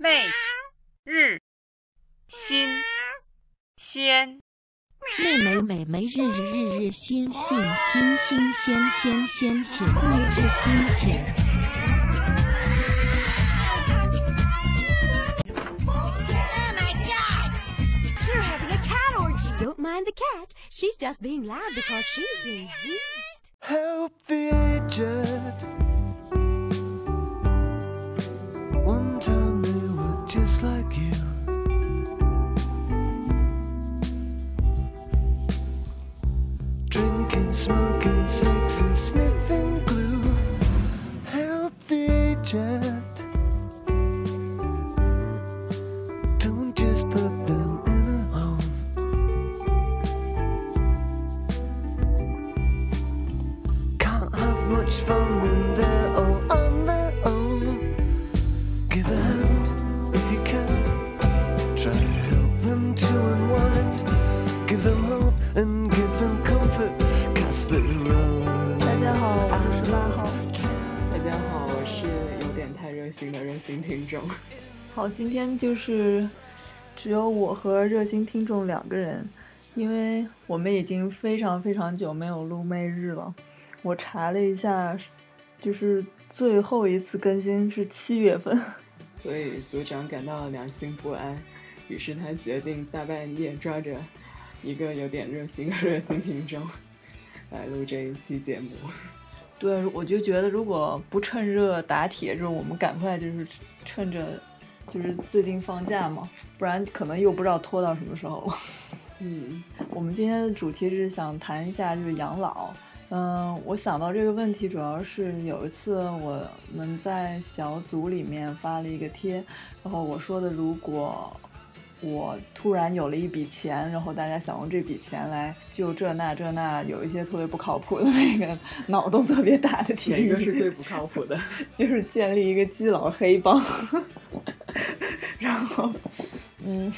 媚日新鲜，妹妹美眉日日日日新新新新鲜鲜鲜鲜每日新鲜。Oh my god! You're having a cat orgy. Don't mind the cat. She's just being loud because she's in heat. Help the aged. Just like you. Drinking, smoking, sex, and sniffing glue. The aged. Don't just put them in a home. Can't have much fun when they're 心的热心听众。好，今天就是只有我和热心听众两个人，因为我们已经非常非常久没有录媚日了。我查了一下，就是最后一次更新是七月份。所以组长感到良心不安，于是他决定大半夜抓着一个有点热心的热心听众来录这一期节目。对，我就觉得如果不趁热打铁，就是我们赶快就是趁着就是最近放假嘛，不然可能又不知道拖到什么时候了。嗯，我们今天的主题是想谈一下就是养老。嗯，我想到这个问题，主要是有一次我们在小组里面发了一个贴，然后我说的，如果我突然有了一笔钱，然后大家想用这笔钱来救这那这那，有一些特别不靠谱的那个脑洞特别大的提议，哪个是最不靠谱的？就是建立一个基佬黑帮，然后，嗯，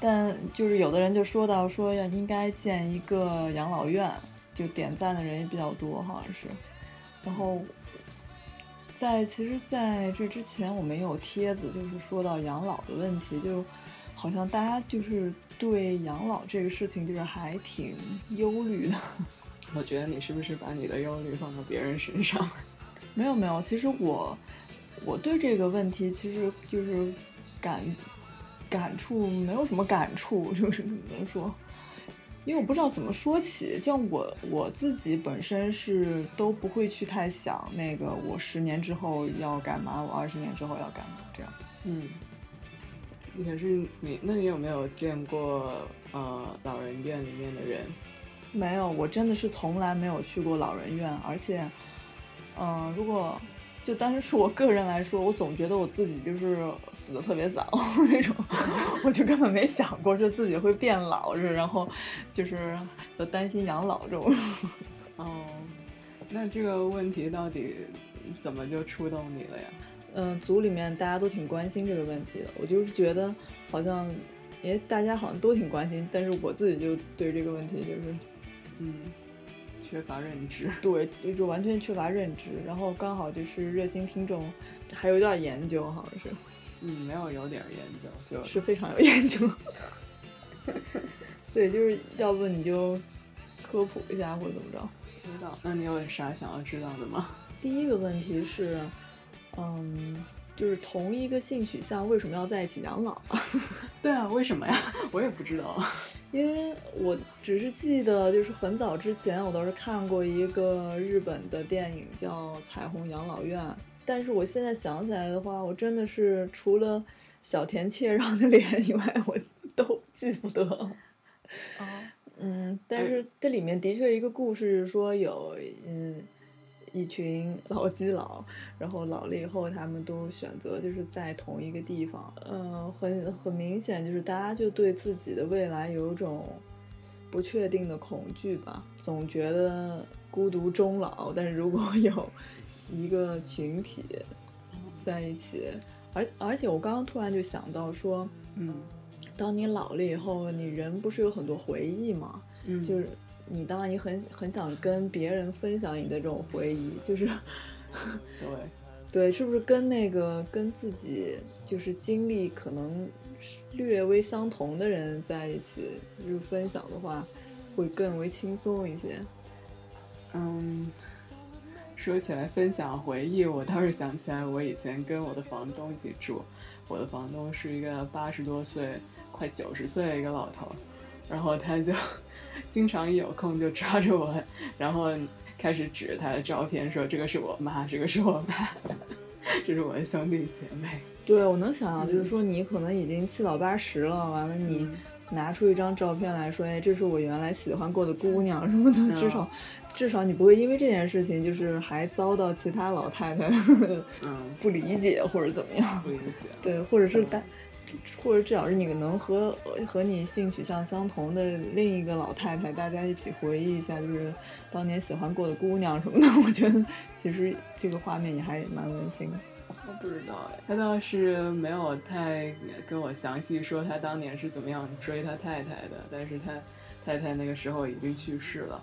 但就是有的人就说到说要应该建一个养老院，就点赞的人也比较多，好像是。然后，在其实在这之前，我们也有帖子，就是说到养老的问题，就好像大家就是对养老这个事情就是还挺忧虑的。我觉得你是不是把你的忧虑放到别人身上？没有没有，其实我我对这个问题其实就是感感触没有什么感触，就是怎么说？因为我不知道怎么说起。像我我自己本身是都不会去太想那个我十年之后要干嘛，我二十年之后要干嘛这样。嗯，可是你，那你有没有见过呃老人院里面的人？没有，我真的是从来没有去过老人院，而且，嗯、如果就单是我个人来说，我总觉得我自己就是死的特别早 那种，我就根本没想过说自己会变老，是然后就是就担心养老这种。哦，那这个问题到底怎么就触动你了呀？嗯，组里面大家都挺关心这个问题的，我就是觉得好像，诶，大家好像都挺关心，但是我自己就对这个问题就是嗯，缺乏认知。对，就完全缺乏认知，然后刚好就是热心听众还有点研究，好像是嗯，没有有点研究，就是非常有研究，所以就是要不你就科普一下或者怎么着。不知道。那你有啥想要知道的吗？第一个问题是，嗯，就是同一个性取向为什么要在一起养老啊？对啊，为什么呀？我也不知道。因为我只是记得，就是很早之前我倒是看过一个日本的电影叫《彩虹养老院》，但是我现在想起来的话，我真的是除了小田切让的脸以外，我都记不得。哦，嗯，但是这里面的确一个故事说有嗯一群 老基佬，然后老了以后他们都选择就是在同一个地方，嗯、很很明显就是大家就对自己的未来有一种不确定的恐惧吧，总觉得孤独终老，但是如果 有一个群体在一起，而而且我刚刚突然就想到说，嗯。当你老了以后，你人不是有很多回忆吗？嗯，就是你当然也很很想跟别人分享你的这种回忆，就是对，对，是不是跟那个跟自己就是经历可能略微相同的人在一起，就是分享的话，会更为轻松一些？嗯，说起来分享回忆，我倒是想起来，我以前跟我的房东一起住，我的房东是一个八十多岁、快九十岁的一个老头，然后他就经常一有空就抓着我，然后开始指着他的照片说：“这个是我妈，这个是我爸，这是我的兄弟姐妹。对，我能想象，就是说你可能已经七老八十了，完了你拿出一张照片来说，哎，这是我原来喜欢过的姑娘什么的，至少至少你不会因为这件事情就是还遭到其他老太太 嗯，不理解或者怎么样。不理解。对，或者是大，或者至少是你能和和你性取向相同的另一个老太太，大家一起回忆一下，就是当年喜欢过的姑娘什么的。我觉得其实这个画面也还蛮温馨的。我不知道哎，他倒是没有太跟我详细说他当年是怎么样追他太太的，但是他太太那个时候已经去世了，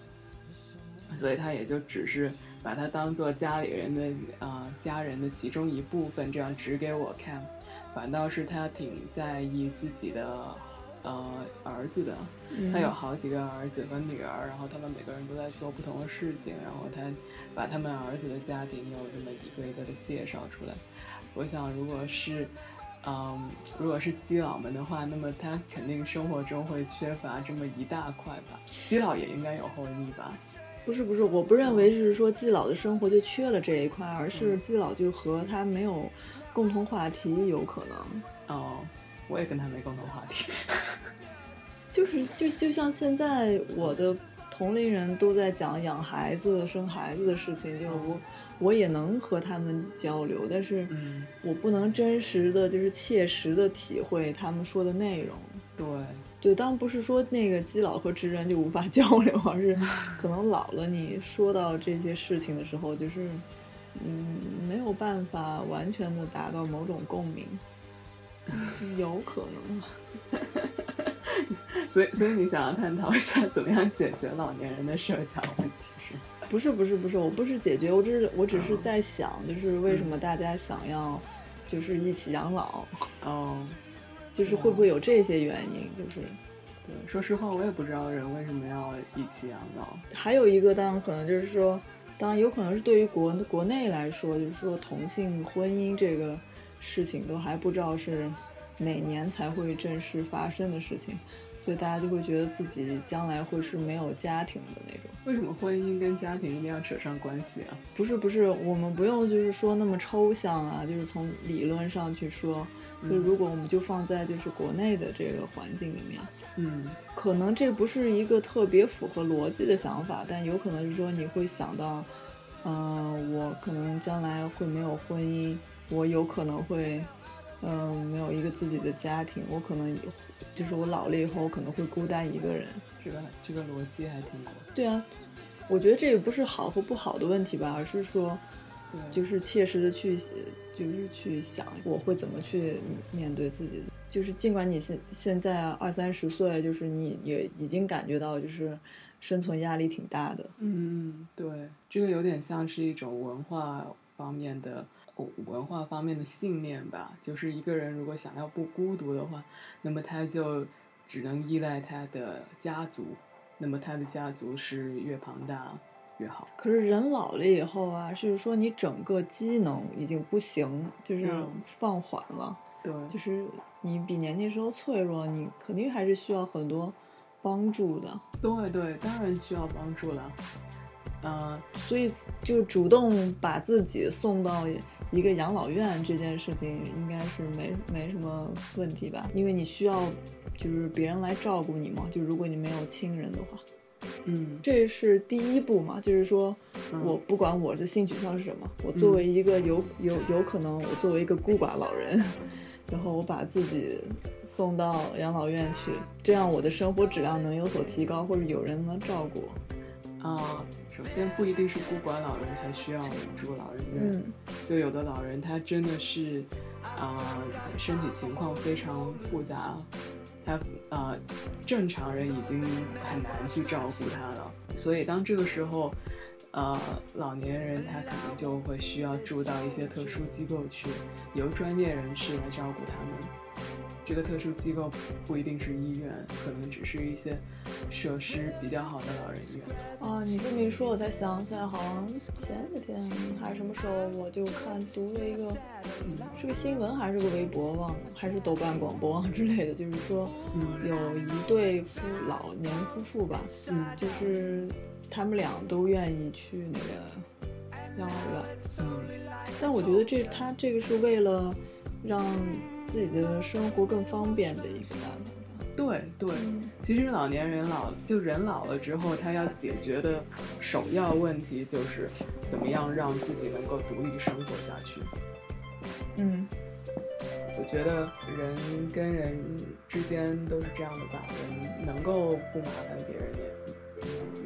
所以他也就只是把他当做家里人的啊、家人的其中一部分，这样指给我看。反倒是他挺在意自己的呃儿子的，他有好几个儿子和女儿，然后他们每个人都在做不同的事情，然后他把他们儿子的家庭又这么一个一个的介绍出来。我想，如果是，嗯，如果是基佬们的话，那么他肯定生活中会缺乏这么一大块吧。基佬也应该有后裔吧？不是不是，我不认为是说基佬的生活就缺了这一块，而是嗯基佬就和他没有共同话题，有可能。哦，我也跟他没共同话题。就是就就像现在我的同龄人都在讲养孩子、生孩子的事情，就是我我也能和他们交流，但是嗯，我不能真实的就是切实的体会他们说的内容。对，对，当然不是说那个基佬和直人就无法交流，而是可能老了，你说到这些事情的时候，就是嗯没有办法完全的达到某种共鸣，有可能吧。所以所以你想要探讨一下怎么样解决老年人的社交问题是？不是不是不是，我不是解决，我只是我只是在想，就是为什么大家想要就是一起养老，哦，就是会不会有这些原因？就是对，说实话，我也不知道人为什么要一起养老。还有一个，当然可能就是说，当然有可能是对于国国内来说，就是说同性婚姻这个事情都还不知道是哪年才会正式发生的事情，所以大家就会觉得自己将来会是没有家庭的那种。为什么婚姻跟家庭一定要扯上关系啊？不是不是，我们不用就是说那么抽象啊，就是从理论上去说，就如果我们就放在就是国内的这个环境里面，嗯可能这不是一个特别符合逻辑的想法，但有可能是说你会想到，嗯、我可能将来会没有婚姻，我有可能会，嗯、没有一个自己的家庭，我可能就是我老了以后，我可能会孤单一个人。这个这个逻辑还挺有。对啊，我觉得这也不是好和不好的问题吧，而是说，对，就是切实的去，就是去想我会怎么去面对自己。就是尽管你现现在二三十岁，就是你也已经感觉到就是生存压力挺大的。嗯，对，这个有点像是一种文化方面的文化方面的信念吧。就是一个人如果想要不孤独的话，那么他就只能依赖他的家族，那么他的家族是越庞大越好。可是人老了以后啊，就是说你整个机能已经不行，就是嗯放缓了，对，就是你比年轻时候脆弱，你肯定还是需要很多帮助的。对对，当然需要帮助了。呃，所以就主动把自己送到一个养老院这件事情，应该是没没什么问题吧？因为你需要就是别人来照顾你嘛，就如果你没有亲人的话，嗯，这是第一步嘛，就是说嗯我不管我的性取向是什么，我作为一个有有有可能我作为一个孤寡老人。然后我把自己送到养老院去，这样我的生活质量能有所提高，或者有人能照顾我。啊、首先不一定是孤寡老人才需要住老人院，嗯就有的老人他真的是，啊、身体情况非常复杂，他呃正常人已经很难去照顾他了，所以当这个时候，呃，老年人他可能就会需要住到一些特殊机构去，由专业人士来照顾他们。这个特殊机构不一定是医院，可能只是一些设施比较好的老人院。啊，你这么一说，我才想起来，好像前几天还是什么时候，我就看读了一个，嗯，是个新闻还是个微博，忘了，还是豆瓣广播之类的，就是说，嗯有一对夫老年夫妇吧，嗯就是他们俩都愿意去那个养老院，嗯。但我觉得这他这个是为了让自己的生活更方便的一个办法吧。对对，其实老年人老就人老了之后，他要解决的首要问题就是怎么样让自己能够独立生活下去。嗯。我觉得人跟人之间都是这样的吧，人能够不麻烦别人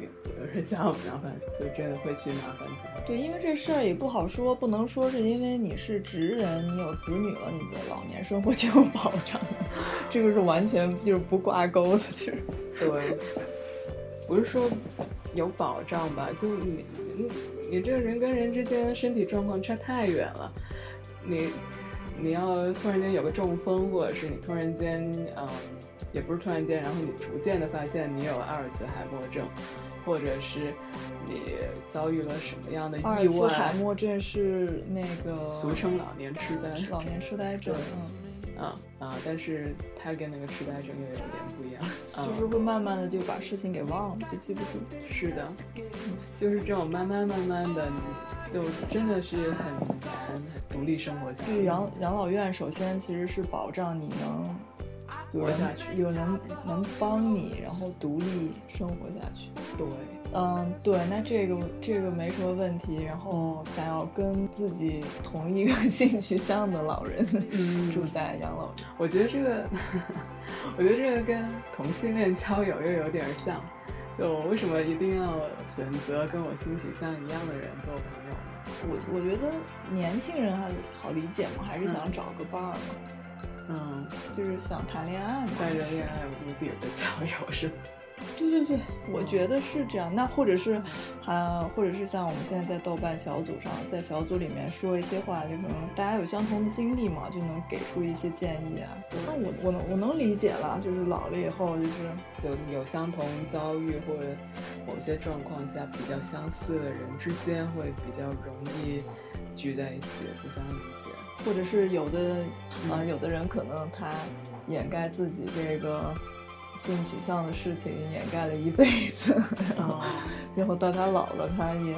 也，也有人想要麻烦，就真的会去麻烦自己。对，因为这事儿也不好说，不能说是因为你是职人，你有子女了，你的老年生活就有保障，这个是完全就是不挂钩的，其实。对，不是说有保障吧，就你你你这个人跟人之间身体状况差太远了，你你要突然间有个中风，或者是你突然间嗯，也不是突然间，然后你逐渐的发现你有阿尔茨海默症，或者是你遭遇了什么样的阿尔茨意外，海默症是那个俗称老年痴呆。老年痴呆症，嗯啊啊！但是它跟那个痴呆症又有点不一样，就是会慢慢的就把事情给忘了，就记不住。是的，就是这种慢慢慢慢的，就真的是很难很独立生活下去。就是养养老院，首先其实是保障你能活下去有人能帮你，然后独立生活下去。对，嗯，对，那这个这个没什么问题。然后想要跟自己同一个 性取向的老人、嗯住在养老院，我觉得这个，我觉得这个跟同性恋交友又有点像。就我为什么一定要选择跟我性取向一样的人做朋友呢？我我觉得年轻人还好理解嘛，还是想找个伴儿嘛，嗯，就是想谈恋爱嘛。带着恋爱目的的交友是吧？对对对，我觉得是这样。那或者是，啊或者是像我们现在在豆瓣小组上，在小组里面说一些话，就可能大家有相同的经历嘛，就能给出一些建议啊。那我我能我能理解了，就是老了以后就是就有相同遭遇或者某些状况下比较相似的人之间，会比较容易聚在一起，互相理解。或者是有的啊、有的人可能他掩盖自己这个性取向的事情，掩盖了一辈子，然后最后到他老了，他也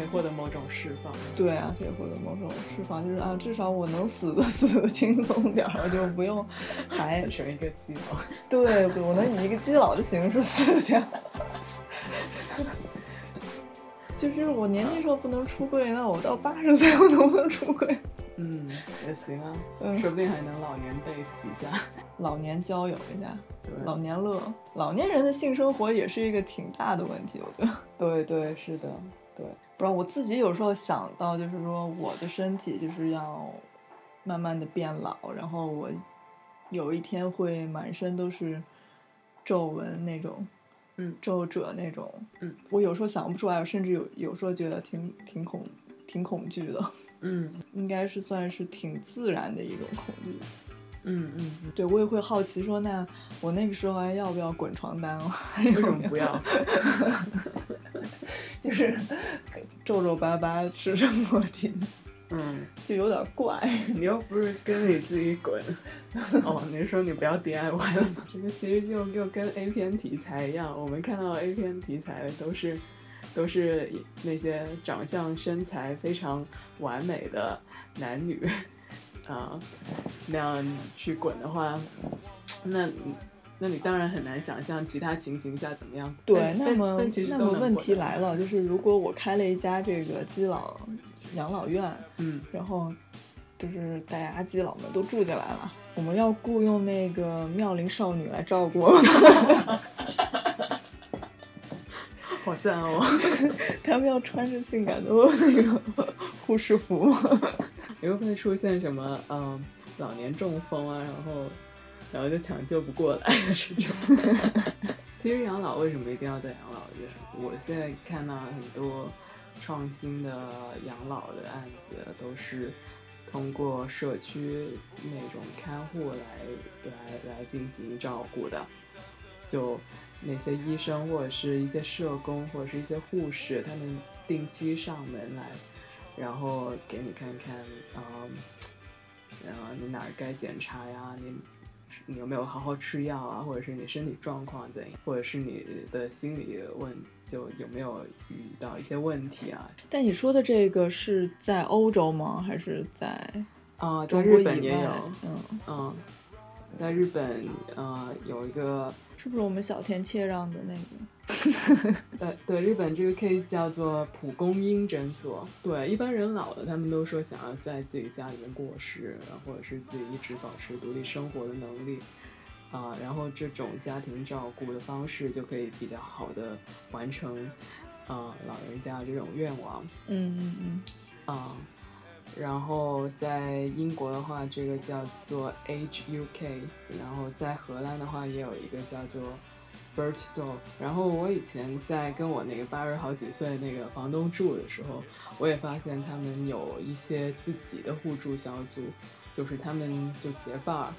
也获得某种释放。对啊，也获得某种释放，就是啊，至少我能死的 死的轻松点儿，我就不用 还死成一个基佬。对，我能以一个基佬的形式死掉。就是我年轻时候不能出柜，那我到八十岁我能不能出柜？嗯，也行啊，嗯。说不定还能老年 date 几下。老年交友一下，对。老年乐，老年人的性生活也是一个挺大的问题，我觉得。对对是的，对，不知道我自己有时候想到，就是说我的身体就是要慢慢的变老，然后我有一天会满身都是皱纹那种，嗯。皱褶那种，嗯，我有时候想不出来，我甚至有有时候觉得挺挺恐挺恐惧的，嗯应该是算是挺自然的一种恐惧。嗯嗯嗯，对我也会好奇说，那我那个时候还要不要滚床单了？为什么不要？就是皱皱巴巴、赤身裸体，嗯，就有点怪。你又不是跟你自己滚。哦，你是说你不要 DIY 了吗？这个其实就就跟 A 片题材一样，我们看到 A 片题材都是都是那些长相身材非常完美的男女。啊、那样去滚的话，那那你当然很难想象其他情形下怎么样。对，那么但其实都那么问题来了，就是如果我开了一家这个基佬养老院，嗯，然后就是大家基佬们都住进来了，我们要雇佣那个妙龄少女来照顾我们，好赞哦。他们要穿着性感的那个护士服吗？也会出现什么嗯老年中风啊，然后然后就抢救不过来啊 这种。其实养老为什么一定要在养老院？我现在看到很多创新的养老的案子，都是通过社区那种看护来来来进行照顾的。就那些医生或者是一些社工或者是一些护士，他们定期上门来，然后给你看看，嗯，然后你哪儿该检查呀，你你有没有好好吃药啊，或者是你身体状况怎样，或者是你的心理问就有没有遇到一些问题啊？但你说的这个是在欧洲吗？还是在啊、在日本也有，嗯，嗯，在日本呃有一个是不是我们小田切让的那个？对 对，日本这个 case 叫做蒲公英诊所。对，一般人老了，他们都说想要在自己家里面过世，然后或者是自己一直保持独立生活的能力啊、然后这种家庭照顾的方式就可以比较好的完成啊、老人家这种愿望嗯嗯嗯，啊、然后在英国的话，这个叫做 HUK 然后在荷兰的话也有一个叫做 Bert Dog。然后我以前在跟我那个八十好几岁那个房东住的时候，我也发现他们有一些自己的互助小组，就是他们就结伴儿，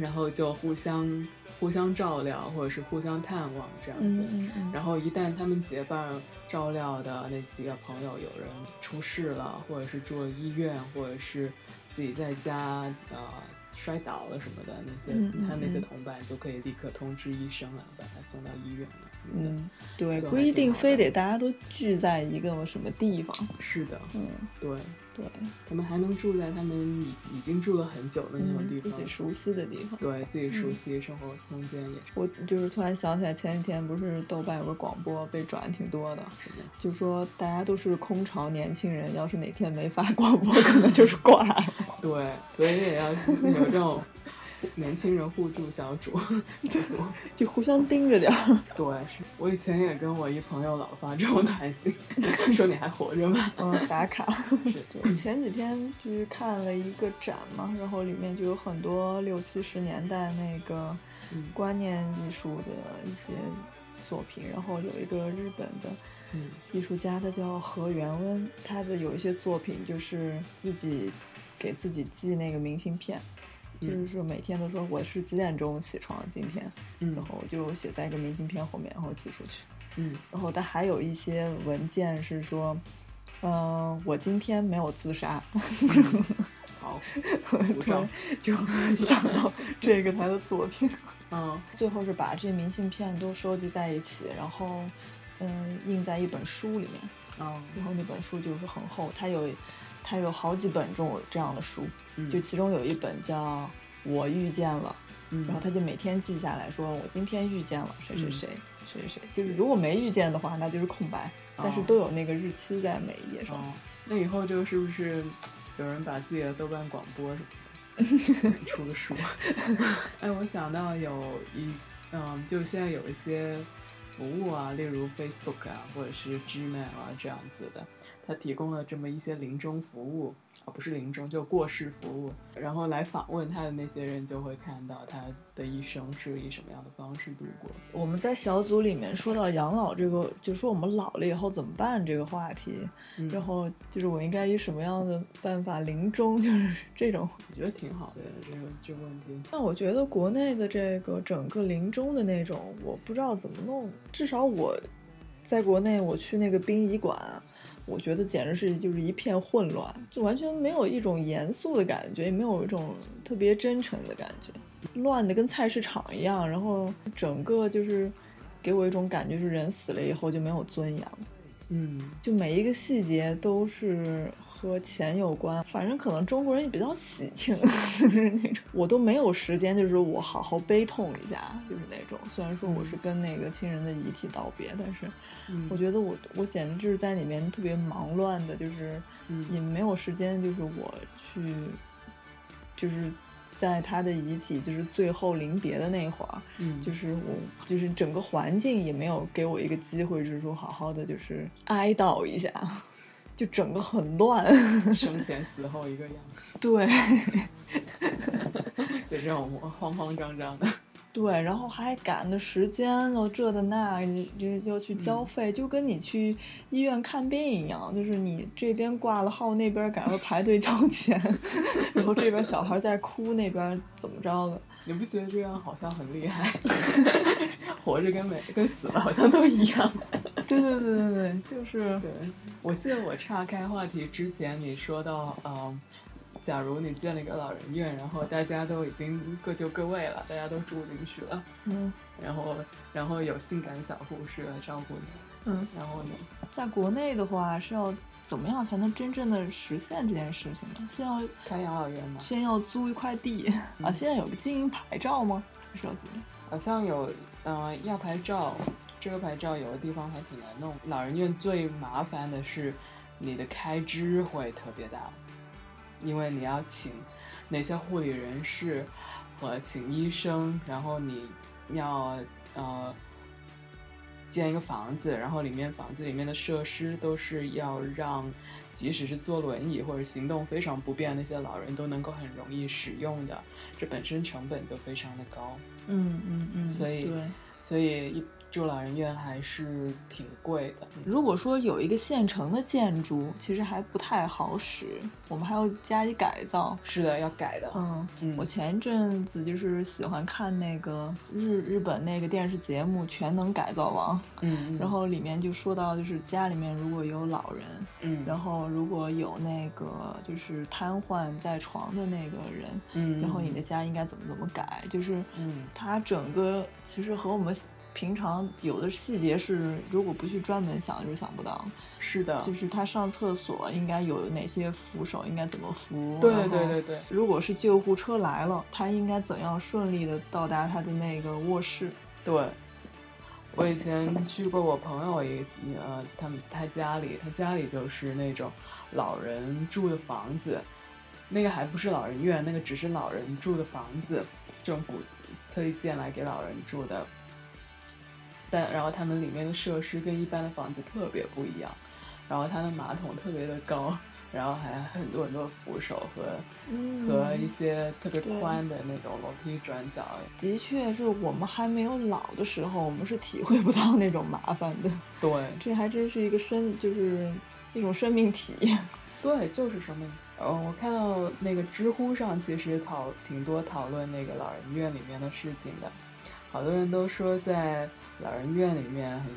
然后就互相互相照料，或者是互相探望这样子。嗯嗯嗯，然后一旦他们结伴照料的那几个朋友有人出事了，或者是住了医院，或者是自己在家呃摔倒了什么的，那些、他那些嗯同伴就可以立刻通知医生了把他送到医院。嗯，对，不一定非得大家都聚在一个什么地方。是的，嗯，对对，他们还能住在他们已已经住了很久的那种嗯，地方，自己熟悉的地方。对自己熟嗯悉生活空间也是我就是突然想起来，前几天不是豆瓣有个广播被转挺多的。就说大家都是空巢年轻人，要是哪天没发广播，可能就是挂了。对，所以也要有这种年轻人互助小组 小组。就互相盯着点儿。对，是我以前也跟我一朋友老发这种短信，说你还活着吗？嗯，打卡。是对，前几天就是看了一个展嘛，然后里面就有很多六七十年代那个嗯观念艺术的一些作品，然后有一个日本的嗯艺术家，他叫何元温，他的有一些作品就是自己给自己寄那个明信片，嗯就是说每天都说我是几点钟起床今天，嗯。然后我就写在一个明信片后面，然后寄出去。嗯。然后他还有一些文件是说，嗯、我今天没有自杀，好，突然就 想到这个他的作品。嗯。最后是把这些明信片都收集在一起，然后嗯印在一本书里面，嗯。然后那本书就是很厚，它有它有好几本这种这样的书，嗯，就其中有一本叫《我遇见了》，嗯然后他就每天记下来说我今天遇见了谁谁嗯谁谁谁谁，就是如果没遇见的话，那就是空白，但是哦都有那个日期在每一页上。哦，那以后就是不是有人把自己的豆瓣广播什么的 出个书？哎，我想到有一，嗯，就现在有一些服务啊，例如 Facebook 啊，或者是 Gmail 啊这样子的，它提供了这么一些临终服务啊，不是临终，就过世服务，然后来访问他的那些人就会看到他的一生是以什么样的方式度过。我们在小组里面说到养老这个，就说我们老了以后怎么办这个话题，嗯然后就是我应该以什么样的办法临终，就是这种。我觉得挺好的这个这个问题。但我觉得国内的这个整个临终的那种，我不知道怎么弄。至少我在国内，我去那个殡仪馆，我觉得简直是就是一片混乱，就完全没有一种严肃的感觉，也没有一种特别真诚的感觉，乱的跟菜市场一样。然后整个就是给我一种感觉，是人死了以后就没有尊严了。嗯就每一个细节都是和钱有关，反正可能中国人也比较喜庆，就是那种。我都没有时间，就是我好好悲痛一下，就是那种。虽然说我是跟那个亲人的遗体道别，但是嗯，我觉得我我简直就是在里面特别忙乱的，就是嗯。也没有时间，就是我去，就是在他的遗体就是最后临别的那会儿，嗯。就是我，就是整个环境也没有给我一个机会，就是说好好的就是哀悼一下，就整个很乱。生前死后一个样子，对，就这种慌慌张张的。对，然后还赶的时间又，这的那，就要去交费，就跟你去医院看病一样，就是你这边挂了号，那边赶快排队交钱，然后这边小孩在哭，那边怎么着的？你不觉得这样好像很厉害？活着跟没跟死了好像都一样。对对对对对，就是对，我记得我岔开话题之前，你说到，嗯，假如你建了一个老人院，然后大家都已经各就各位了，大家都住进去了，嗯然后然后有性感小护士来照顾你，嗯，然后呢，在国内的话是要怎么样才能真正的实现这件事情呢？先要开养老院吗，先要租一块地啊，现在有个经营牌照吗？还是要怎么样？好像有，嗯、要牌照，这个牌照有的地方还挺难弄。老人院最麻烦的是你的开支会特别大，因为你要请那些护理人士和请医生，然后你要呃建一个房子，然后里面房子里面的设施都是要让。即使是坐轮椅或者行动非常不便的那些老人都能够很容易使用的，这本身成本就非常的高。嗯嗯嗯，所以对。所以一住老人院还是挺贵的。如果说有一个现成的建筑，其实还不太好使，我们还要加以改造。是的，要改的。嗯，嗯我前一阵子就是喜欢看那个日日本那个电视节目《全能改造王》，嗯，嗯然后里面就说到，就是家里面如果有老人，嗯，然后如果有那个就是瘫痪在床的那个人，嗯，然后你的家应该怎么怎么改，就是嗯它整个其实和我们平常有的细节是，如果不去专门想，就是想不到。是的，就是他上厕所应该有哪些扶手，应该怎么扶。对对对对如果是救护车来了，他应该怎样顺利的到达他的那个卧室？对。我以前去过我朋友一呃，他们他家里，他家里就是那种老人住的房子，那个还不是老人院，那个只是老人住的房子，政府特意建来给老人住的。但然后他们里面的设施跟一般的房子特别不一样，然后它的马桶特别的高，然后还很多很多扶手和、嗯和一些特别宽的那种楼梯转角。的确是我们还没有老的时候，我们是体会不到那种麻烦的。对这还真是一个生，就是一种生命体验。对，就是生命。呃，我看到那个知乎上其实讨挺多讨论那个老人院里面的事情的，好多人都说在老人院里面很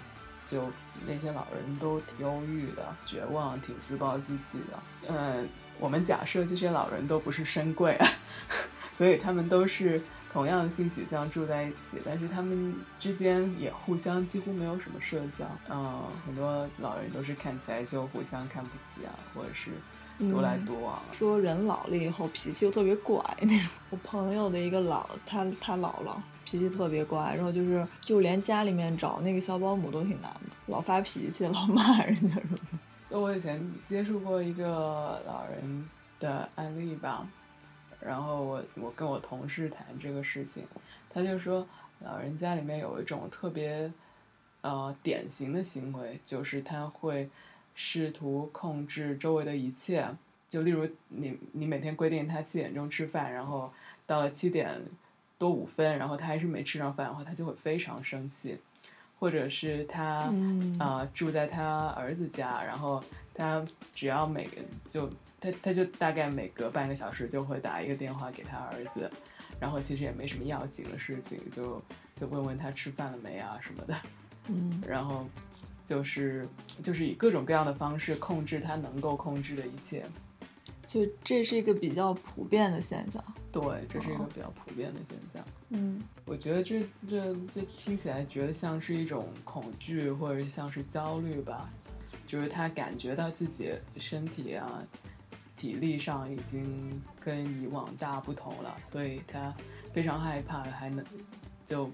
就那些老人都挺忧郁的、绝望、挺自暴自弃的。嗯，我们假设这些老人都不是深贵啊，所以他们都是同样的性取向住在一起，但是他们之间也互相几乎没有什么社交。嗯，很多老人都是看起来就互相看不起啊，或者是独来独往啊。说人老了以后脾气又特别怪那种。我朋友的一个老，他他姥姥脾气特别怪，然后就是就连家里面找那个小保姆都挺难的，老发脾气，老骂人家什么。就我以前接触过一个老人的案例吧，然后我我跟我同事谈这个事情，他就说老人家里面有一种特别呃典型的行为，就是他会试图控制周围的一切，就例如你你每天规定他七点钟吃饭，然后到了七点多五分，然后他还是没吃上饭的话，他就会非常生气。或者是他嗯啊、住在他儿子家，然后他只要每个就他他就大概每隔半个小时就会打一个电话给他儿子，然后其实也没什么要紧的事情，就就问问他吃饭了没啊什么的，嗯 然后就是就是以各种各样的方式控制他能够控制的一切。就这是一个比较普遍的现象。对，这是一个比较普遍的现象。嗯我觉得这这这听起来觉得像是一种恐惧，或者像是焦虑吧，就是他感觉到自己身体啊、体力上已经跟以往大不同了，所以他非常害怕，还能就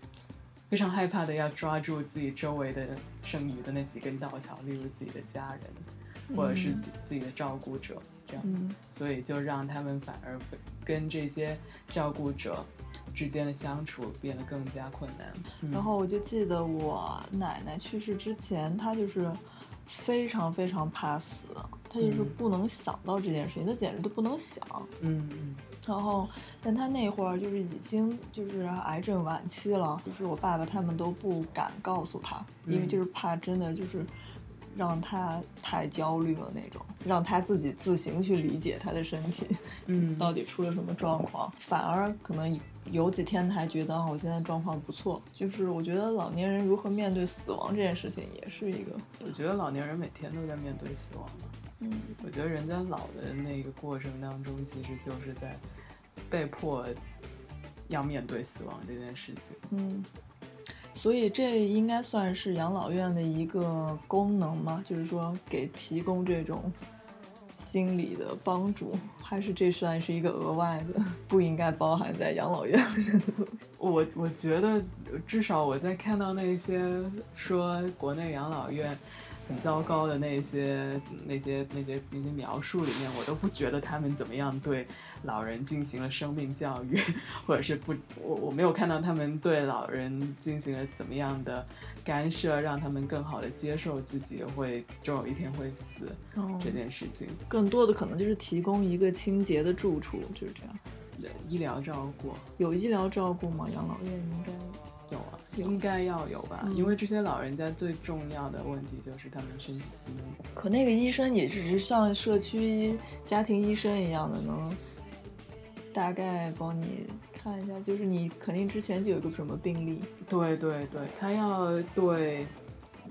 非常害怕的要抓住自己周围的剩余的那几根稻草，例如自己的家人，或者是嗯自己的照顾者，这样。嗯所以就让他们反而跟这些照顾者之间的相处变得更加困难。嗯然后我就记得我奶奶去世之前，她就是非常非常怕死，她就是嗯不能想到这件事情，她简直都不能想。嗯嗯然后，但他那会儿就是已经就是癌症晚期了，就是我爸爸他们都不敢告诉他，因为嗯就是怕真的就是让他太焦虑了那种，让他自己自行去理解他的身体嗯 到底出了什么状况，反而可能有几天他还觉得啊我现在状况不错。就是我觉得老年人如何面对死亡这件事情也是一个，我觉得老年人每天都在面对死亡嘛。嗯，我觉得人在老的那个过程当中，其实就是在被迫要面对死亡这件事情。嗯，所以这应该算是养老院的一个功能吗？就是说给提供这种心理的帮助，还是这算是一个额外的，不应该包含在养老院里的？我我觉得，至少我在看到那些说国内养老院很糟糕的那些那些那些那些描述里面，我都不觉得他们怎么样对老人进行了生命教育，或者是不，我我没有看到他们对老人进行了怎么样的干涉，让他们更好的接受自己会终有一天会死哦这件事情。更多的可能就是提供一个清洁的住处，就是这样。医疗照顾有医疗照顾吗？养老院应该有啊，应该要有吧，嗯因为这些老人家最重要的问题就是他们身体机能。可那个医生也只是像社区家庭医生一样的，能大概帮你看一下，就是你肯定之前就有个什么病例，对对对，他要对，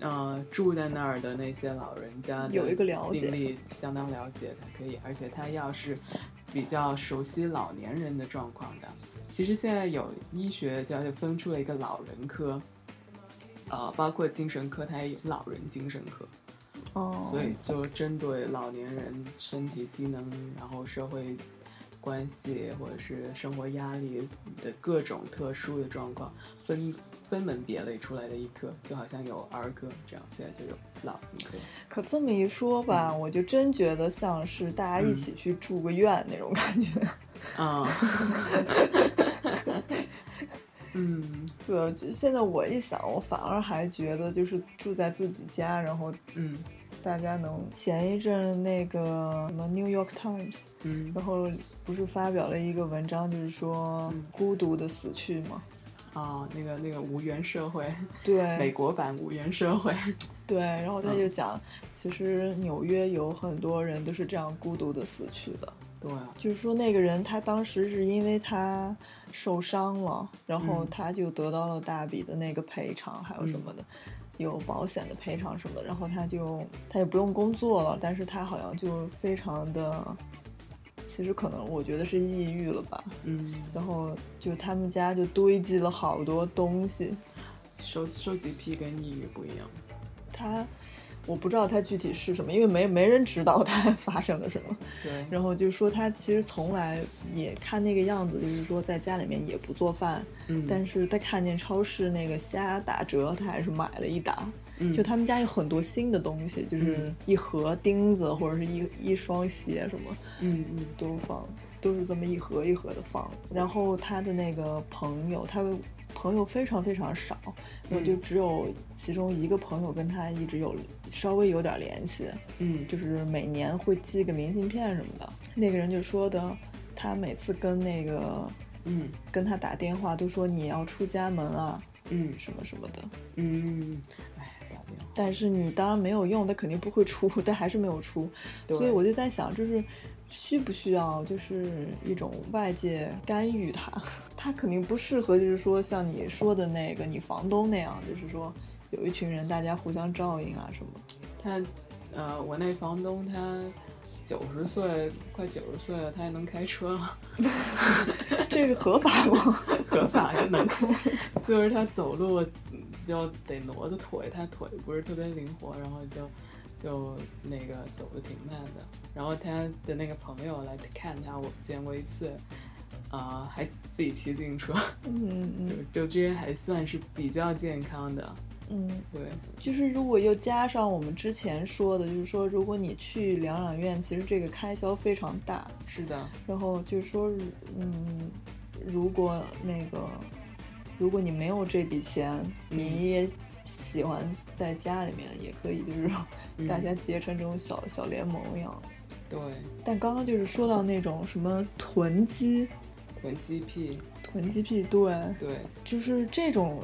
呃，住在那儿的那些老人家有一个了解病例相当了解才可以，而且他要是比较熟悉老年人的状况的。其实现在有医学家就分出了一个老人科，呃，包括精神科，它也有老人精神科。哦，所以就针对老年人身体机能，然后社会关系或者是生活压力的各种特殊的状况，分分门别类出来的一科，就好像有儿歌这样，现在就有老人科。可这么一说吧，嗯我就真觉得像是大家一起去住个院那种感觉。啊，嗯对，就现在我一想，我反而还觉得就是住在自己家，然后嗯大家能前一阵那个什么《New York Times》，嗯然后不是发表了一个文章，就是说嗯孤独的死去吗。啊，那个那个无缘社会，对 美国版无缘社会。对，然后他嗯就讲，其实纽约有很多人都是这样孤独的死去的。对啊，就是说那个人他当时是因为他受伤了，然后嗯他就得到了大笔的那个赔偿，还有什么的，有保险的赔偿什么的，然后他就他也不用工作了，但是他好像就非常的，其实可能我觉得是抑郁了吧，嗯，然后就他们家就堆积了好多东西，收收集癖跟抑郁不一样。他我不知道他具体是什么，因为没没人知道他发生了什么。对，然后就说他其实从来也看那个样子，就是说在家里面也不做饭，嗯，但是他看见超市那个虾打折，他还是买了一打。嗯就他们家有很多新的东西，就是嗯一盒钉子或者是一一双鞋什么嗯嗯都放，都是这么一盒一盒的放。然后他的那个朋友，他朋友非常非常少，我就只有其中一个朋友跟他一直有稍微有点联系，嗯，就是每年会寄个明信片什么的。那个人就说的，他每次跟那个嗯跟他打电话都说你要出家门啊，嗯什么什么的。嗯，哎。但是你当然没有用，他肯定不会出，但还是没有出。所以我就在想，就是需不需要就是一种外界干预他？他肯定不适合，就是说像你说的那个你房东那样，就是说有一群人大家互相照应啊什么。他，呃，我那房东他九十岁，快九十岁了，他还能开车了，这个合法吗？合法就能，就是他走路嗯就得挪着腿，他腿不是特别灵活，然后就就那个走的挺慢的。然后他的那个朋友来看他，我见过一次，啊、还自己骑自行车，嗯 就嗯就这些还算是比较健康的，嗯。对，就是如果又加上我们之前说的，就是说，如果你去疗养院，其实这个开销非常大。是的，然后就是说，嗯，如果那个，如果你没有这笔钱，你也喜欢在家里面，也可以，就是大家结成这种小小联盟一样。对，但刚刚就是说到那种什么囤积、囤积癖，囤积癖，对，对，就是这种，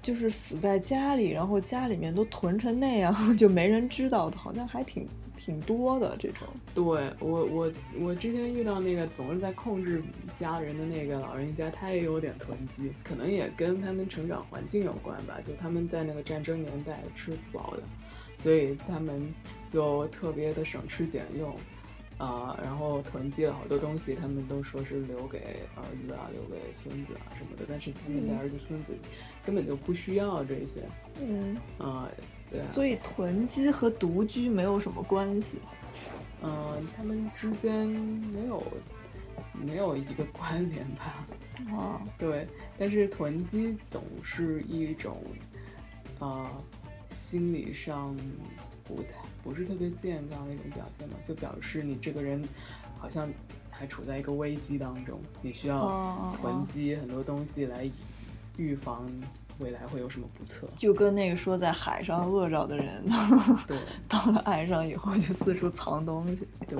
就是死在家里，然后家里面都囤成那样，就没人知道的，好像还挺挺多的这种。对我我我之前遇到那个总是在控制家人的那个老人家，他也有点囤积，可能也跟他们成长环境有关吧。就他们在那个战争年代吃不饱的，所以他们就特别的省吃俭用，啊、然后囤积了好多东西，他们都说是留给儿子啊，留给孙子啊什么的，但是他们的儿子孙子根本就不需要这些，嗯，啊、对啊，所以囤积和独居没有什么关系。嗯、他们之间没有没有一个关联吧？啊，对，但是囤积总是一种，呃，心理上不太不是特别健康的一种表现嘛，就表示你这个人好像还处在一个危机当中，你需要囤积很多东西来预防未来会有什么不测。就跟那个说在海上饿着的人，对。到了岸上以后就四处藏东西。对，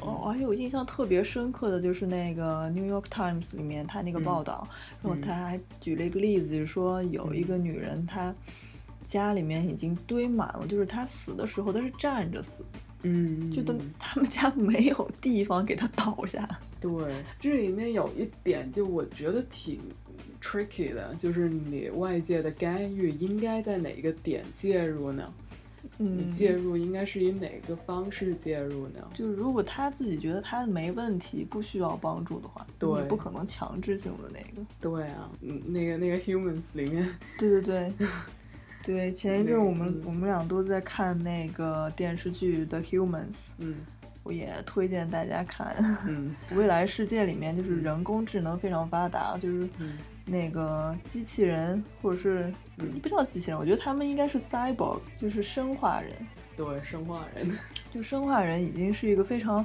哦，而且我印象特别深刻的就是那个《New York Times》里面他那个报道，然后嗯。他还举了一个例子，就是说有一个女人，她家里面已经堆满了，就是她死的时候她是站着死，嗯，就都他们家没有地方给她倒下。对，这里面有一点，就我觉得挺 tricky 的，就是你外界的干预应该在哪个点介入呢？你嗯，介入应该是以哪个方式介入呢？就是如果他自己觉得他没问题，不需要帮助的话，对你不可能强制性的那个。对啊，嗯，那个那个 Humans 里面，对对对，对，前一阵我们嗯我们俩都在看那个电视剧《The Humans》，嗯我也推荐大家看。嗯 未来世界里面就是人工智能非常发达，就是嗯那个机器人或者是嗯不叫机器人，我觉得他们应该是 cyborg，就是生化人。对，生化人，就生化人已经是一个非常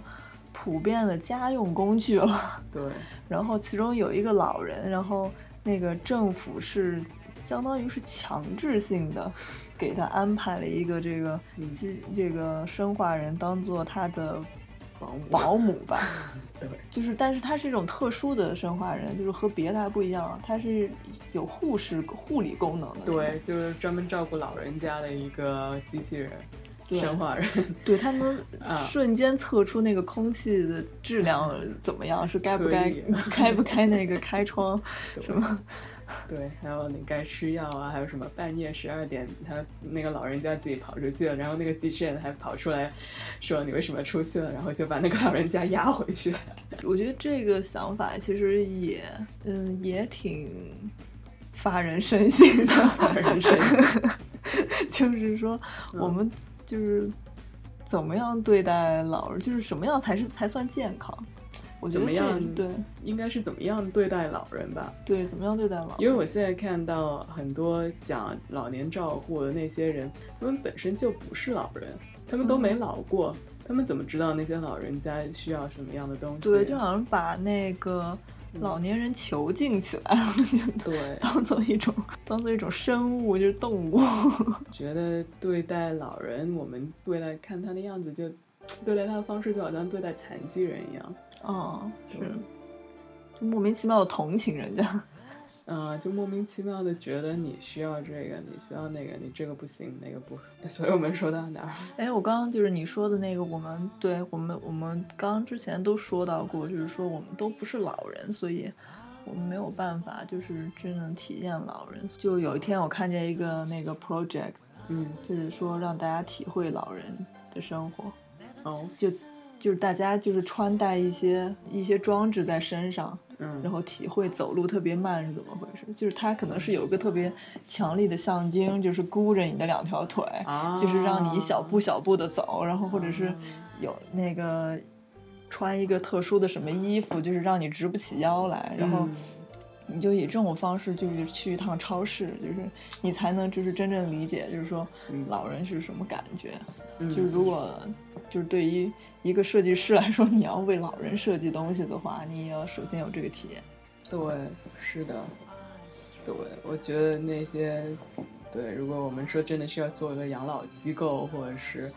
普遍的家用工具了。对，然后其中有一个老人，然后那个政府是相当于是强制性的给他安排了一个这个嗯机、这个生化人当做他的保姆，保姆吧。对，就是，但是它是一种特殊的生化人，就是和别的还不一样，它是有护士护理功能的。对，就是专门照顾老人家的一个机器人，对生化人，对，它能 啊瞬间测出那个空气的质量怎么样，是该不该可以该不开那个开窗，什么？对，还有你该吃药啊，还有什么半夜十二点，他那个老人家自己跑出去了，然后那个机器人还跑出来说你为什么出去了，然后就把那个老人家压回去。我觉得这个想法其实也，嗯，也挺发人深省的。发人深省。就是说，嗯我们就是怎么样对待老人，就是什么样才是才算健康？我觉得怎么样对应该是怎么样对待老人吧？对，怎么样对待老人？因为我现在看到很多讲老年照护的那些人，他们本身就不是老人，他们都没老过，他们怎么知道那些老人家需要什么样的东西？对，就好像把那个老年人囚禁起来了，我觉得对，当做一种当做一种生物，就是动物。觉得对待老人，我们对待看他的样子就 对待他的方式，就好像对待残疾人一样。哦，是，就莫名其妙的同情人家。嗯、就莫名其妙的觉得你需要这个，你需要那个，你这个不行，那个不，所以我们说到哪儿？哎，我刚刚就是你说的那个，我们对我们我们刚刚之前都说到过，就是说我们都不是老人，所以我们没有办法就是真正体验老人。就有一天我看见一个那个 project，嗯，就是说让大家体会老人的生活，哦，就就是大家就是穿戴一些一些装置在身上，嗯，然后体会走路特别慢是怎么回事。就是它可能是有一个特别强力的橡筋，就是箍着你的两条腿，啊，就是让你小步小步的走，然后或者是有那个穿一个特殊的什么衣服，就是让你直不起腰来，然后嗯你就以这种方式就是去一趟超市，就是你才能就是真正理解，就是说嗯老人是什么感觉。嗯就是如果就是对于一个设计师来说，你要为老人设计东西的话，你也要首先有这个体验。对，是的，对，我觉得那些，对，如果我们说真的是要做一个养老机构，或者是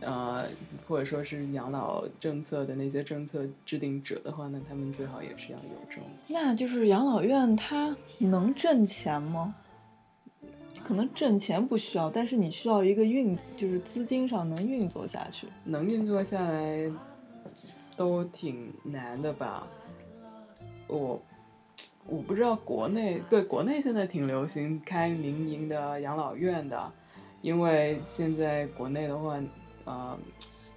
呃，或者说是养老政策的那些政策制定者的话，那他们最好也是要有这种。那就是养老院它能挣钱吗？可能挣钱不需要，但是你需要一个运，就是资金上能运作下去。能运作下来都挺难的吧？我我不知道国内对国内现在挺流行开民营的养老院的，因为现在国内的话，呃，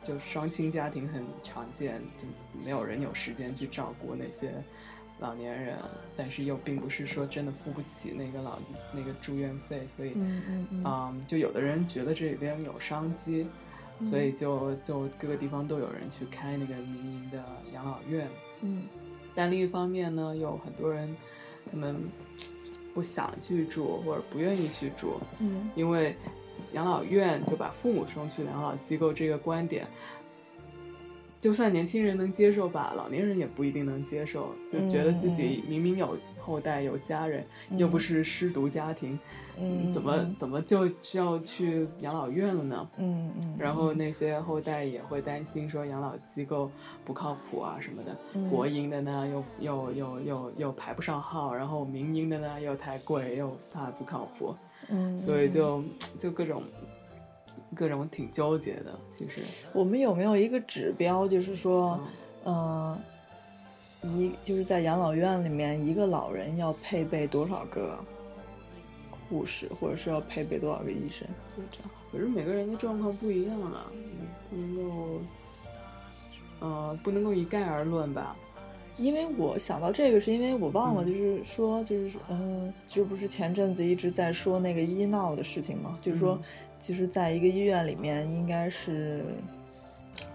就双亲家庭很常见，就没有人有时间去照顾那些老年人，但是又并不是说真的付不起那个老那个住院费，所以嗯嗯嗯。嗯，就有的人觉得这里边有商机，所以就就各个地方都有人去开那个民营的养老院。嗯。但另一方面呢，有很多人他们不想去住或者不愿意去住，嗯。因为养老院就把父母送去养老机构这个观点，就算年轻人能接受吧，老年人也不一定能接受，就觉得自己明明有后代有家人，又不是失独家庭，嗯，怎么怎么就需要去养老院了呢？嗯嗯，然后那些后代也会担心说养老机构不靠谱啊什么的，嗯国营的呢又又又又又排不上号，然后民营的呢又太贵又怕不靠谱，嗯，所以就就各种各种挺纠结的。其实，我们有没有一个指标，就是说，嗯、一就是在养老院里面，一个老人要配备多少个护士，或者是要配备多少个医生，就是这样。可是每个人的状况不一样啊，嗯不能够，呃，不能够一概而论吧。因为我想到这个，是因为我忘了，嗯。就是说，就是嗯，就不是前阵子一直在说那个医闹的事情嘛，就是说嗯，其实在一个医院里面，应该是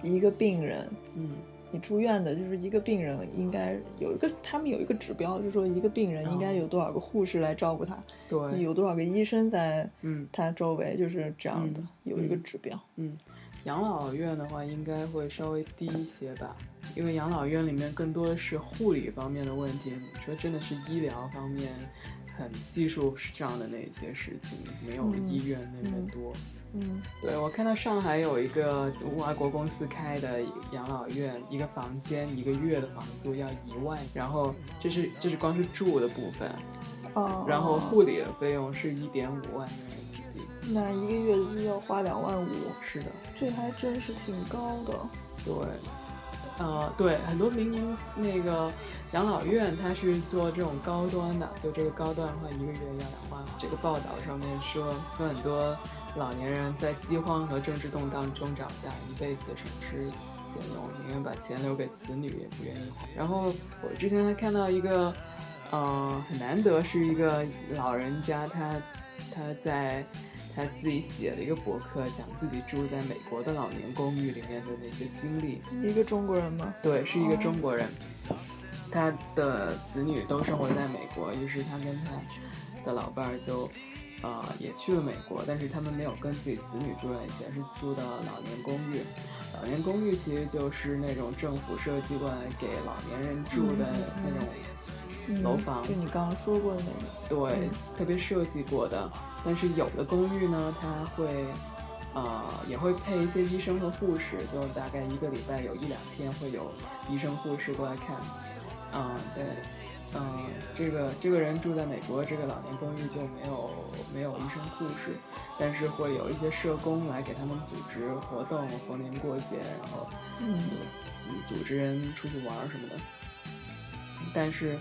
一个病人，嗯。你住院的就是一个病人，应该有一个他们有一个指标，就是说一个病人应该有多少个护士来照顾他，对，有多少个医生在嗯。他周围，就是这样的，嗯有一个指标。嗯，养老院的话应该会稍微低一些吧，因为养老院里面更多的是护理方面的问题。你说真的是医疗方面很技术上的那些事情，没有嗯医院那么嗯多。嗯对，我看到上海有一个外国公司开的养老院，一个房间一个月的房租要一万，然后这是这是光是住的部分，哦，然后护理的费用是一点五万人民币。那一个月就要花两万五，是的，这还真是挺高的。对，呃，对，很多民营那个养老院，它是做这种高端的，就这个高端的话，一个月要两万。这个报道上面说，有很多老年人在饥荒和政治动荡中长大，一辈子省吃俭用，宁愿把钱留给子女，也不愿意花。然后我之前还看到一个，呃，很难得是一个老人家，他他在他自己写了一个博客，讲自己住在美国的老年公寓里面的那些经历。一个中国人吗？对，是一个哦中国人，他的子女都生活在美国，于是他跟他的老伴儿就，呃，也去了美国，但是他们没有跟自己子女住在一起，而是住到老年公寓。老年公寓其实就是那种政府设计过来给老年人住的那种嗯楼房就你刚刚说过的那个。对嗯，特别设计过的。但是有的公寓呢，它会，呃，也会配一些医生和护士，就大概一个礼拜有一两天会有医生护士过来看。嗯，对，嗯，这个这个人住在美国这个老年公寓就没有没有医生护士，但是会有一些社工来给他们组织活动，逢年过节，然后嗯嗯组织人出去玩儿什么的。但是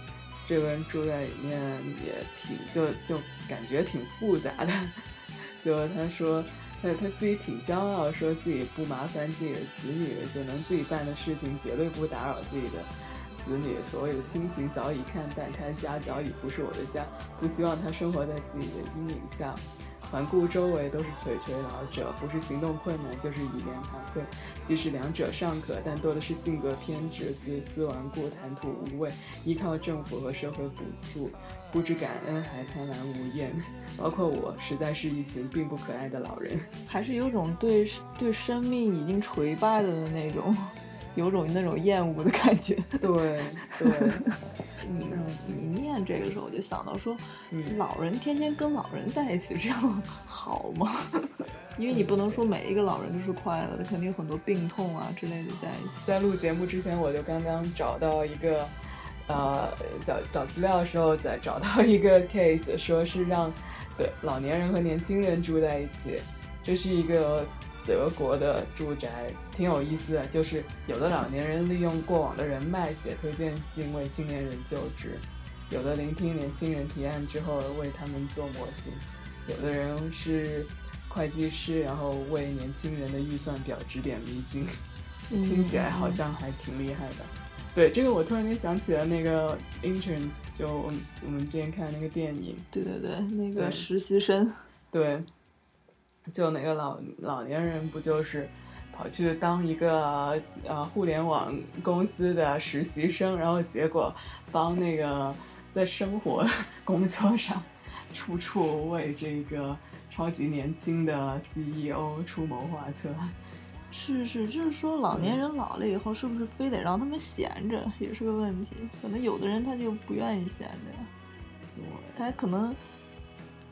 这个人住在里面也挺就就感觉挺复杂的，就他说他他自己挺骄傲，说自己不麻烦自己的子女，就能自己办的事情绝对不打扰自己的子女。所谓的亲情早已看淡，他家早已不是我的家，不希望他生活在自己的阴影下。环顾周围都是垂垂老者，不是行动困难，就是语言惭愧。即使两者尚可，但多的是性格偏执、自私顽固、谈吐无味，依靠政府和社会补助，不知感恩还贪婪无厌。包括我，实在是一群并不可爱的老人。还是有种对对生命已经垂败了的那种，有种那种厌恶的感觉。对对，你你念这个时候，我就想到说，嗯老人天天跟老人在一起，这样 好吗？因为你不能说每一个老人都是快乐的，肯定有很多病痛啊之类的在一起。在录节目之前，我就刚刚找到一个，呃，找找资料的时候，在找到一个 case，说是让对老年人和年轻人住在一起，这是一个德国的住宅，挺有意思的。就是有的老年人利用过往的人脉写推荐信为青年人就职，有的聆听年轻人提案之后为他们做模型，有的人是会计师，然后为年轻人的预算表指点迷津。听起来好像还挺厉害的。对，这个我突然间想起了那个 Interns，就我们我们之前看的那个电影，对对对，那个实习生，对，就那个老老年人不就是跑去当一个呃互联网公司的实习生，然后结果帮那个在生活工作上处处为这个超级年轻的 CEO 出谋划策。是是，就是说老年人老了以后，是不是非得让他们闲着，也是个问题。可能有的人他就不愿意闲着呀，他可能，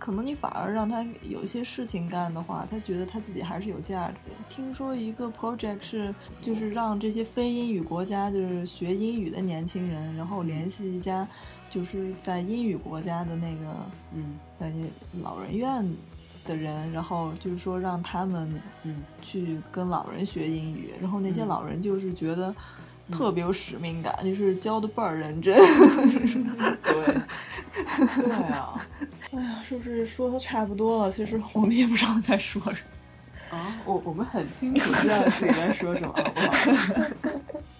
可能你反而让他有一些事情干的话，他觉得他自己还是有价值的。听说一个 project 是，就是让这些非英语国家就是学英语的年轻人，然后联系一家就是在英语国家的那个嗯。呃老人院的人，然后就是说让他们嗯。去跟老人学英语，然后那些嗯。老人就是觉得特别有使命感，就是教的倍儿认真。对，对啊。哎呀，是不是说的差不多了？其实我们也不知道在说什么。啊，我我们很清楚知道自己在说什么，好不好？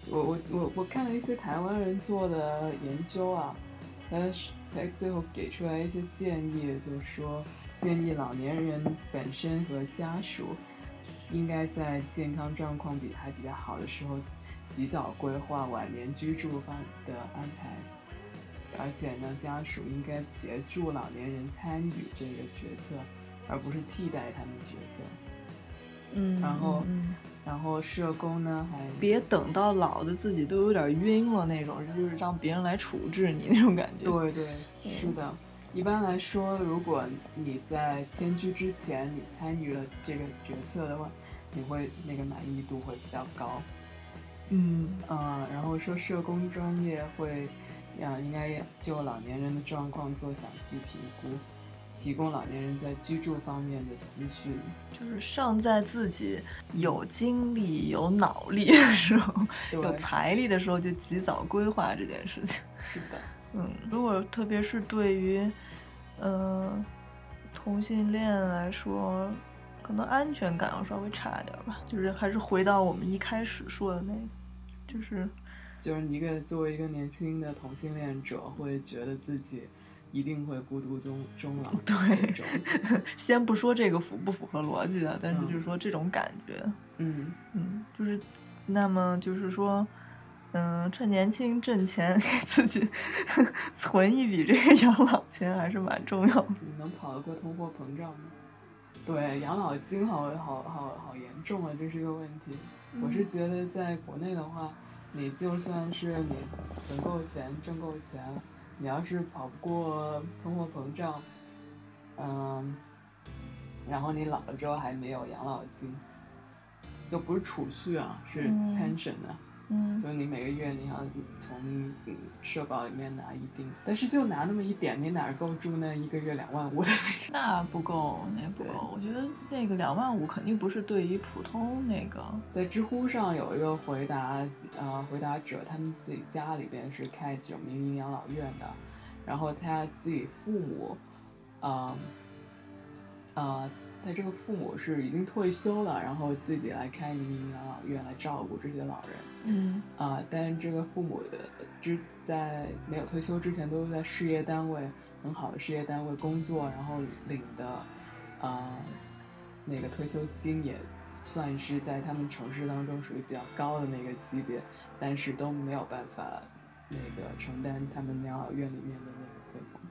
我我我我看了一些台湾人做的研究啊，他是他最后给出来一些建议，就是说建议老年人本身和家属应该在健康状况比还比较好的时候，及早规划晚年居住方的安排。而且呢，家属应该协助老年人参与这个决策，而不是替代他们决策。嗯然后嗯然后社工呢，还别等到老的自己都有点晕了那种，就是让别人来处置你那种感觉。对对，是的。一般来说，如果你在迁居之前你参与了这个决策的话，你会那个满意度会比较高。嗯啊，然后说社工专业会，啊，应该就老年人的状况做详细评估，提供老年人在居住方面的资讯。就是尚在自己有精力、有脑力的时候，有财力的时候，就及早规划这件事情。是的，嗯，如果特别是对于，呃，同性恋来说，可能安全感要稍微差一点儿吧。就是还是回到我们一开始说的那个，就是就是一个作为一个年轻的同性恋者，会觉得自己一定会孤独终终老。对，先不说这个符不符合逻辑的，但是嗯就是说这种感觉，嗯，嗯，就是那么就是说。嗯，趁年轻挣钱，给自己 存一笔这个养老钱还是蛮重要的。你能跑得过通货膨胀吗？对，养老金好好好好严重啊，这是个问题。我是觉得在国内的话，你就算是你存够钱、挣够钱，你要是跑不过通货膨胀，嗯，然后你老了之后还没有养老金，就不是储蓄啊，是嗯 pension 啊。嗯所以你每个月你要从嗯社保里面拿一定，但是就拿那么一点，你哪儿够住那一个月两万五的那个？那不够，那不够。我觉得那个两万五肯定不是对于普通那个，在知乎上有一个回答，呃，回答者他们自己家里边是开这种民营养老院的，然后他自己父母，呃，呃，他这个父母是已经退休了，然后自己来开民营养老院来照顾这些老人。嗯啊、但是这个父母的之在没有退休之前都是在事业单位很好的事业单位工作，然后领的啊、那个退休金也算是在他们城市当中属于比较高的那个级别，但是都没有办法那个承担他们养老院里面的那个费用。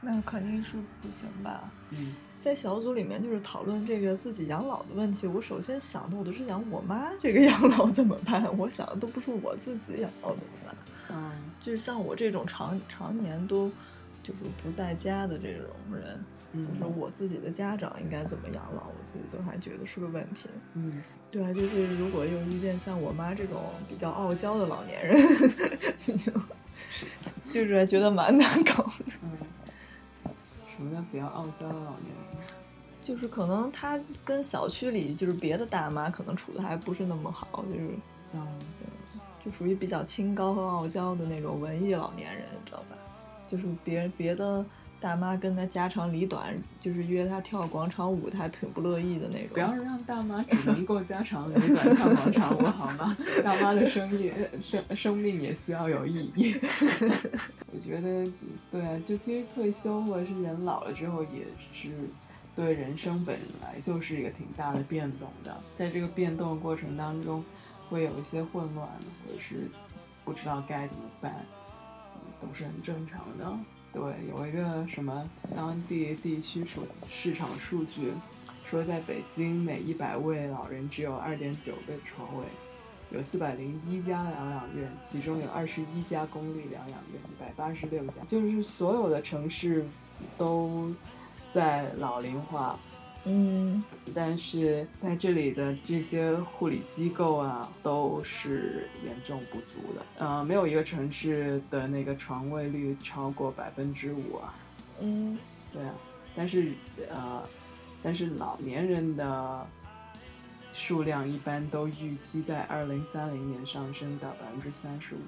那肯定是不行吧？嗯，在小组里面就是讨论这个自己养老的问题，我首先想的我都是想我妈这个养老怎么办？我想的都不是我自己养老怎么办。嗯，就是像我这种常常年都就是不在家的这种人，嗯就是我自己的家长应该怎么养老，我自己都还觉得是个问题。嗯，对啊，就是如果又遇见像我妈这种比较傲娇的老年人，就就是觉得蛮难搞的。嗯，什么叫比较傲娇的老年人？就是可能他跟小区里就是别的大妈可能处的还不是那么好，就是嗯，就属于比较清高和傲娇的那种文艺老年人，知道吧？就是别别的大妈跟他家长里短，就是约他跳广场舞，他还挺不乐意的那种。不要让大妈只能够家长里短跳广场舞 好吗？大妈的生意生生命也需要有意义。我觉得，对啊，就其实退休或者是人老了之后，也是对人生本来就是一个挺大的变动的。在这个变动过程当中，会有一些混乱，或者是不知道该怎么办，都是很正常的。对，有一个什么当地地区数市场数据，说在北京每一百位老人只有二点九个床位，有四百零一家疗养院，其中有二十一家公立疗养院，一百八十六家，就是所有的城市都在老龄化，嗯，但是在这里的这些护理机构啊，都是严重不足的。呃，没有一个城市的那个床位率超过百分之五啊。嗯，对啊，但是呃，但是老年人的数量一般都预期在二零三零年上升到百分之三十五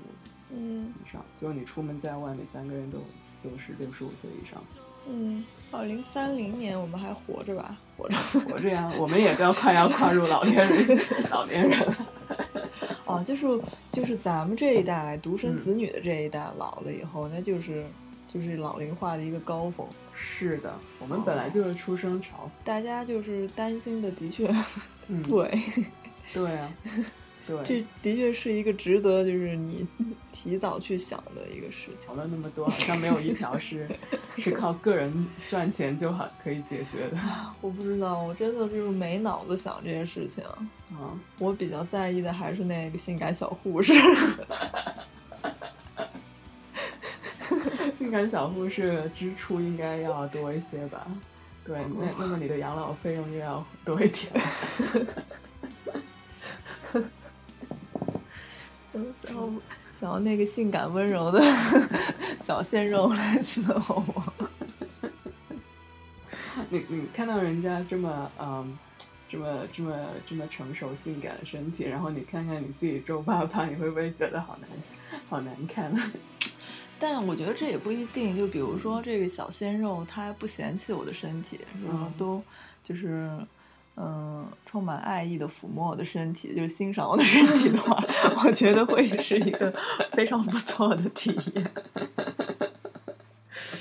嗯以上，就是你出门在外，每三个人都就是六十五岁以上。嗯，二零三零年我们还活着吧？活着。活着呀，我们也要快要跨入老年人 老年人了。哦，就是就是咱们这一代独生子女的这一代老了以后，那就是就是老龄化的一个高峰。是的，我们本来就是出生潮。大家就是担心的，的确，嗯，对，对啊，对。这的确是一个值得就是你 提早去想的一个事情。讨论那么多，好像没有一条是 是靠个人赚钱就好可以解决的。我不知道，我真的就是没脑子想这些事情。啊，我比较在意的还是那个性感小护士。性感小护士的支出应该要多一些吧？对，那那么你的养老费用又要多一点。想要想要那个性感温柔的 小鲜肉来伺候我。你你看到人家这么嗯，这么这么这么成熟性感的身体，然后你看看你自己皱巴巴，你会不会觉得好难好难看啊？但我觉得这也不一定，就比如说这个小鲜肉，他不嫌弃我的身体，然后嗯都就是嗯充满爱意的抚摸我的身体，就是欣赏我的身体的话，我觉得会是一个非常不错的体验。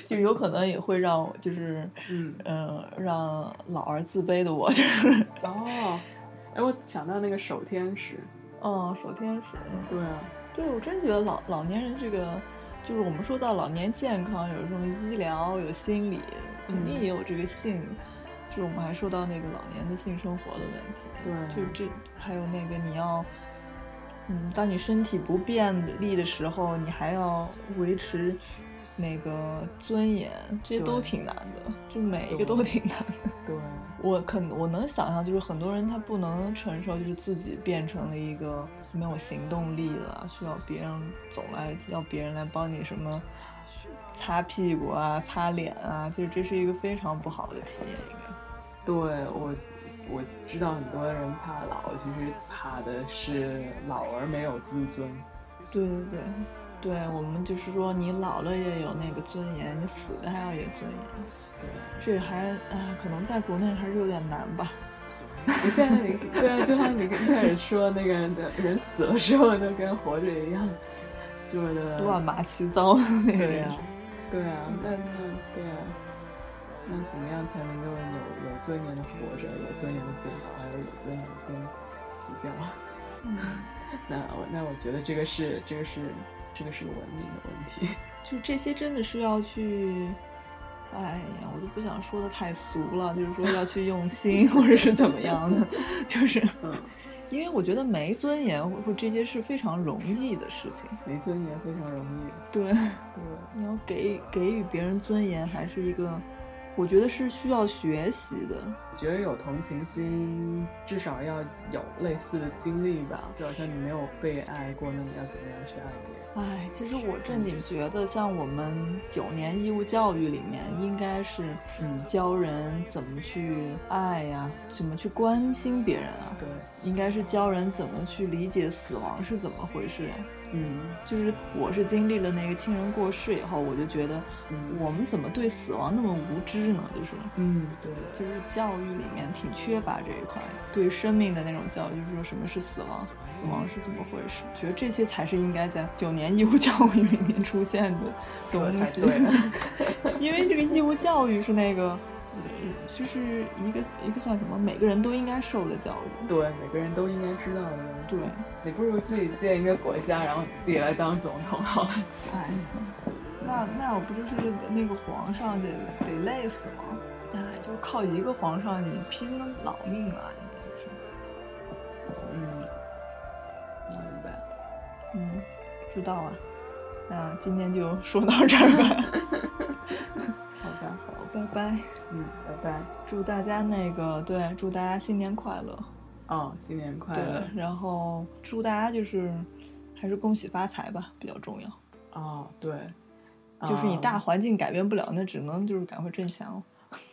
就有可能也会让我就是嗯，嗯让老而自卑的我 就是。哦，哎，我想到那个守天使，哦守天使，对啊，对我真觉得老老年人这个，就是我们说到老年健康，有这种医疗，有心理，肯定嗯。也有这个性，就是我们还说到那个老年的性生活的问题，对就这还有那个你要，嗯，当你身体不便利的时候，你还要维持那个尊严，这些都挺难的，就每一个都挺难的。对，我肯我能想象，就是很多人他不能承受，就是自己变成了一个没有行动力了，需要别人总来要别人来帮你什么擦屁股啊、擦脸啊，就是这是一个非常不好的体验，应该。对我我知道很多人怕老，其实怕的是老而没有自尊。对对对，对我们就是说，你老了也有那个尊严，你死的还要有尊严，对，这还啊，可能在国内还是有点难吧。你现在你对啊，就像你一开始说那个人的人死了之后就跟活着一样，就是乱码七糟的那个人对啊，对啊，那那对啊，那怎么样才能够有有尊严的活着，有尊严的变老，还有有尊严的变死掉？嗯 那我那我觉得这个是这个是这个是个文明的问题。就这些真的是要去，哎呀，我都不想说的太俗了，就是说要去用心或者是怎么样的，就是嗯，因为我觉得没尊严或或这些是非常容易的事情。没尊严非常容易。对，对，你要给给予别人尊严，还是一个，我觉得是需要学习的。觉得有同情心，至少要有类似的经历吧。就好像你没有被爱过，那你要怎么样去爱别人？哎，其实我正经觉得，像我们九年义务教育里面，应该是嗯教人怎么去爱呀、怎么去关心别人啊，对，应该是教人怎么去理解死亡是怎么回事呀、嗯就是我是经历了那个亲人过世以后，我就觉得嗯我们怎么对死亡那么无知呢？就是。嗯，对，就是教育里面挺缺乏这一块，对生命的那种教育，就是说什么是死亡，死亡是怎么回事？觉得这些才是应该在九年义务教育里面出现的东西。对 因为这个义务教育是那个，嗯就是一个一个算什么，每个人都应该受的教育。对，每个人都应该知道的东西。对，你不如自己建一个国家，然后自己来当总统好了。哎，那那我不就是那个皇上得得累死吗？哎，就靠一个皇上，你拼了老命了，知道啊。那今天就说到这儿吧。好吧，好，拜拜。嗯，拜拜。祝大家那个对，祝大家新年快乐。哦，新年快对乐。，然后祝大家就是还是恭喜发财吧，比较重要。哦，对，就是你大嗯环境改变不了，那只能就是赶快挣钱了。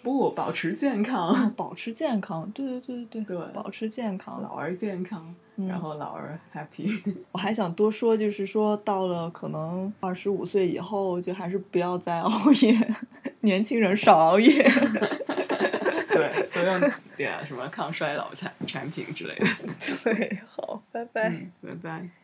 不保持健康，保持健康，对对对对对保持健康。老而健康，嗯然后老而 happy。我还想多说，就是说到了可能二十五岁以后，就还是不要再熬夜，年轻人少熬夜。对，都用点什么抗衰老产产品之类的。对，好，拜拜。嗯，拜拜。